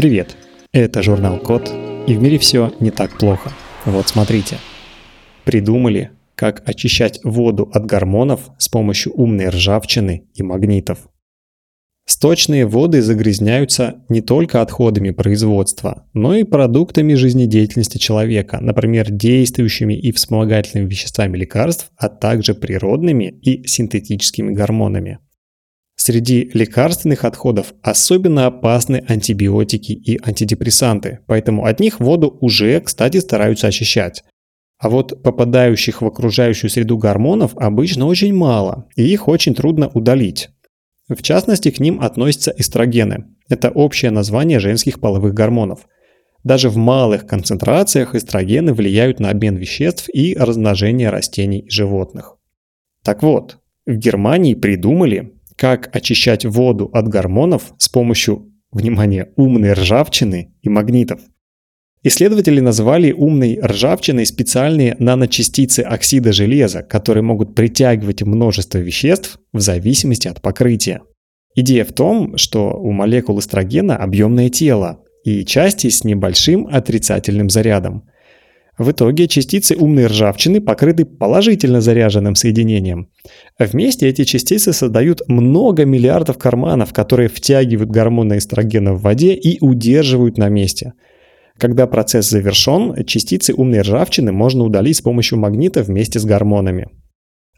Привет! Это журнал Код, и в мире все не так плохо. Вот смотрите. Придумали, как очищать воду от гормонов с помощью умной ржавчины и магнитов. Сточные воды загрязняются не только отходами производства, но и продуктами жизнедеятельности человека, например, действующими и вспомогательными веществами лекарств, а также природными и синтетическими гормонами. Среди лекарственных отходов особенно опасны антибиотики и антидепрессанты, поэтому от них воду уже, кстати, стараются очищать. А вот попадающих в окружающую среду гормонов обычно очень мало, и их очень трудно удалить. В частности, к ним относятся эстрогены. Это общее название женских половых гормонов. Даже в малых концентрациях эстрогены влияют на обмен веществ и размножение растений и животных. Так вот, в Германии придумали, как очищать воду от гормонов с помощью, внимание, умной ржавчины и магнитов. Исследователи назвали умной ржавчиной специальные наночастицы оксида железа, которые могут притягивать множество веществ в зависимости от покрытия. Идея в том, что у молекул эстрогена объемное тело и части с небольшим отрицательным зарядом. В итоге частицы умной ржавчины покрыты положительно заряженным соединением. Вместе эти частицы создают много миллиардов карманов, которые втягивают гормоны эстрогена в воде и удерживают на месте – когда процесс завершен, частицы умной ржавчины можно удалить с помощью магнита вместе с гормонами.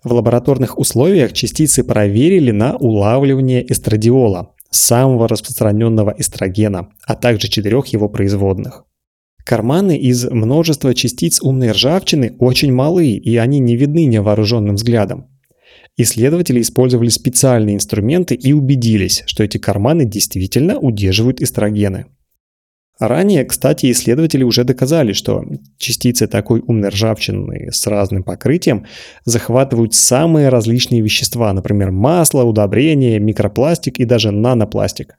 В лабораторных условиях частицы проверили на улавливание эстрадиола, самого распространенного эстрогена, а также четырех его производных. Карманы из множества частиц умной ржавчины очень малы, и они не видны невооруженным взглядом. Исследователи использовали специальные инструменты и убедились, что эти карманы действительно удерживают эстрогены. Ранее, кстати, исследователи уже доказали, что частицы такой умной ржавчины с разным покрытием захватывают самые различные вещества, например, масло, удобрения, микропластик и даже нанопластик.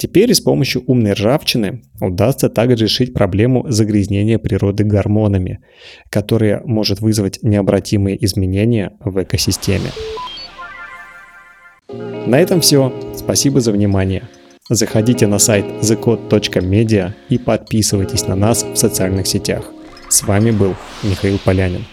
Теперь с помощью умной ржавчины удастся также решить проблему загрязнения природы гормонами, которая может вызвать необратимые изменения в экосистеме. На этом все. Спасибо за внимание. Заходите на сайт thecode.media и подписывайтесь на нас в социальных сетях. С вами был Михаил Полянин.